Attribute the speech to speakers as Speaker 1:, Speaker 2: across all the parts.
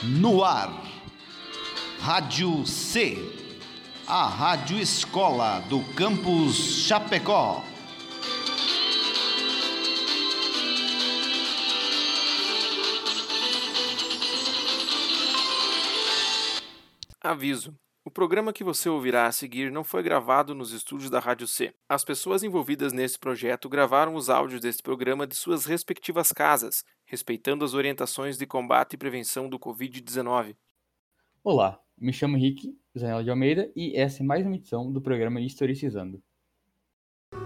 Speaker 1: No ar, Rádio C, a Rádio Escola do Campus Chapecó.
Speaker 2: Aviso. O programa que você ouvirá a seguir não foi gravado nos estúdios da Rádio C. As pessoas envolvidas nesse projeto gravaram os áudios deste programa de suas respectivas casas, respeitando as orientações de combate e prevenção do Covid-19.
Speaker 3: Olá, me chamo Henrique Zanella de Almeida e essa é mais uma edição do programa Historicizando.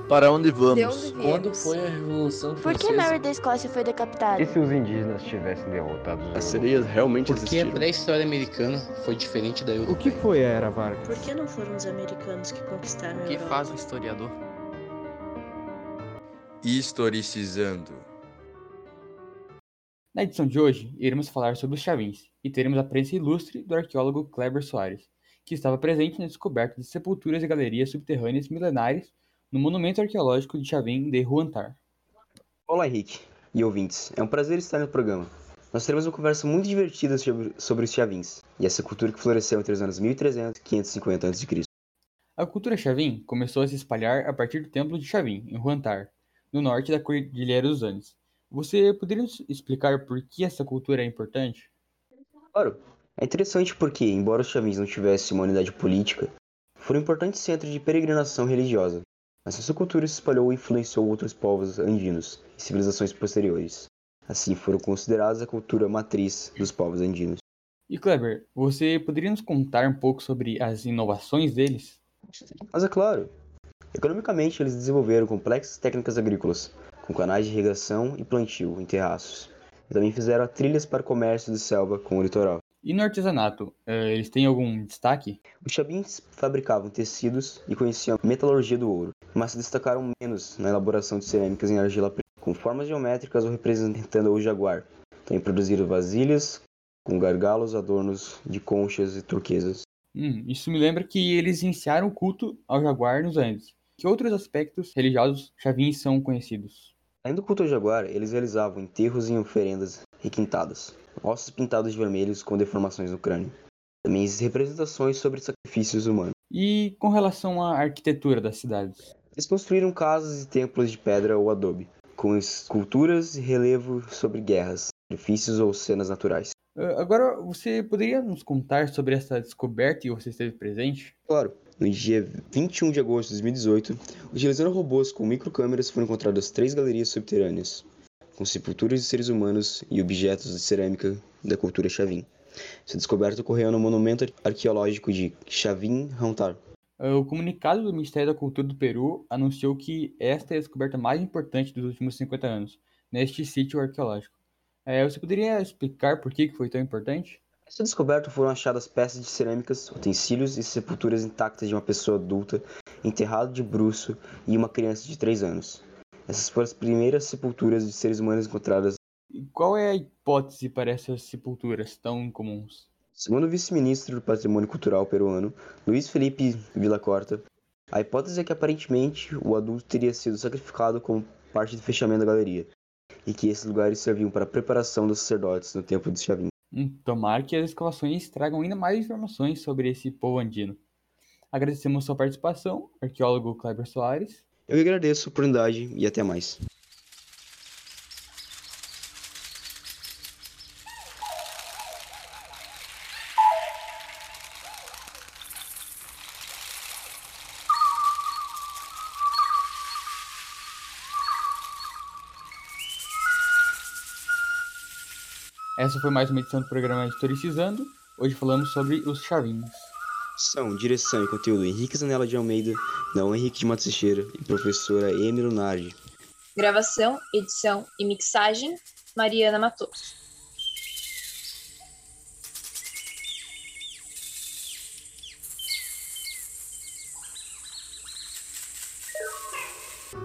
Speaker 4: Para onde vamos?
Speaker 5: De onde?
Speaker 6: Quando foi a Revolução
Speaker 5: Por que
Speaker 6: Francesa?
Speaker 5: Mary da Escócia foi decapitada?
Speaker 7: E se os indígenas tivessem derrotado os
Speaker 4: As sereias realmente
Speaker 6: Por que a
Speaker 4: existiram?
Speaker 6: pré-história americana foi diferente da
Speaker 7: O
Speaker 6: europeia?
Speaker 7: que foi a Era Vargas?
Speaker 8: Por que não foram os americanos que conquistaram a
Speaker 9: O que
Speaker 8: Europa?
Speaker 9: faz um historiador?
Speaker 10: Historicizando.
Speaker 3: Na edição de hoje, iremos falar sobre os chavins e teremos a presença ilustre do arqueólogo Kleber Soares, que estava presente na descoberta de sepulturas e galerias subterrâneas milenares no monumento arqueológico de Chavin de Huantar.
Speaker 11: Olá, Henrique e ouvintes. É um prazer estar no programa. Nós teremos uma conversa muito divertida sobre, os chavins e essa cultura que floresceu entre os anos 1300 e 550 a.C.
Speaker 3: A cultura Chavin começou a se espalhar a partir do templo de Chavin, em Huantar, no norte da Cordilheira dos Andes. Você poderia nos explicar por que essa cultura é importante?
Speaker 11: Claro, é interessante porque, embora os chavins não tivessem uma unidade política, foram um importante centro de peregrinação religiosa. Mas essa cultura se espalhou e influenciou outros povos andinos e civilizações posteriores. Assim, foram consideradas a cultura matriz dos povos andinos.
Speaker 3: E Kleber, você poderia nos contar um pouco sobre as inovações deles?
Speaker 11: Mas é claro, economicamente eles desenvolveram complexas técnicas agrícolas, com canais de irrigação e plantio em terraços. E também fizeram trilhas para comércio de selva com o litoral.
Speaker 3: E no artesanato, eh, eles têm algum destaque?
Speaker 11: Os chavins fabricavam tecidos e conheciam a metalurgia do ouro, mas se destacaram menos na elaboração de cerâmicas em argila preta, com formas geométricas ou representando o jaguar. Também produziram vasilhas com gargalos, adornos de conchas e turquesas.
Speaker 3: Hum, isso me lembra que eles iniciaram o culto ao jaguar nos Andes. Que outros aspectos religiosos chavins são conhecidos?
Speaker 11: Além do culto ao jaguar, eles realizavam enterros em oferendas requintadas, ossos pintados de vermelhos com deformações no crânio. Também existem representações sobre sacrifícios humanos.
Speaker 3: E com relação à arquitetura das cidades?
Speaker 11: Eles construíram casas e templos de pedra ou adobe, com esculturas e relevo sobre guerras, sacrifícios ou cenas naturais.
Speaker 3: Ah, Agora, você poderia nos contar sobre essa descoberta e você esteve presente?
Speaker 11: Claro, no dia 21 de agosto de 2018, utilizando robôs com microcâmeras, foram encontradas três galerias subterrâneas, com sepulturas de seres humanos e objetos de cerâmica da cultura Chavin. Essa descoberta ocorreu no monumento arqueológico de Chavin Hantar.
Speaker 3: Ah, O comunicado do Ministério da Cultura do Peru anunciou que esta é a descoberta mais importante dos últimos 50 anos neste sítio arqueológico. Eh, Você poderia explicar por que foi tão importante?
Speaker 11: Nessa descoberta foram achadas peças de cerâmicas, utensílios e sepulturas intactas de uma pessoa adulta, enterrada de bruço e uma criança de 3 anos. Essas foram as primeiras sepulturas de seres humanos encontradas.
Speaker 3: E qual é a hipótese para essas sepulturas tão incomuns?
Speaker 11: Segundo o vice-ministro do Patrimônio Cultural peruano, Luiz Felipe Villacorta, a hipótese é que aparentemente o adulto teria sido sacrificado como parte do fechamento da galeria, e que esses lugares serviam para a preparação dos sacerdotes no templo de Chavin.
Speaker 3: Hum, Tomara que as escavações tragam ainda mais informações sobre esse povo andino. Agradecemos sua participação, arqueólogo Kleber Soares.
Speaker 11: Eu agradeço a oportunidade e até mais.
Speaker 3: Essa foi mais uma edição do programa Historicizando. Hoje falamos sobre os chavins.
Speaker 11: São direção e conteúdo Henrique Zanella de Almeida, não Henrique de Matos Teixeira e professora Emily Lunardi.
Speaker 12: Gravação, edição e mixagem, Mariana Matos.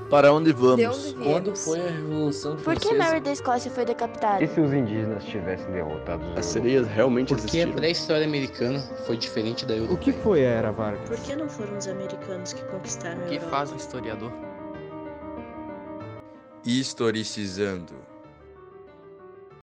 Speaker 4: Para onde vamos?
Speaker 5: De onde
Speaker 6: Quando foi a Revolução
Speaker 5: Por que
Speaker 6: Francesa?
Speaker 5: Mary da Escócia foi decapitada?
Speaker 7: E se os indígenas tivessem derrotado os
Speaker 4: As sereias realmente
Speaker 6: Por que a pré-história americana foi diferente da
Speaker 7: O
Speaker 6: europeia?
Speaker 7: que foi a Era Vargas?
Speaker 8: Por que não foram os americanos que conquistaram a
Speaker 9: O que
Speaker 8: Europa?
Speaker 9: faz um historiador?
Speaker 10: Historicizando.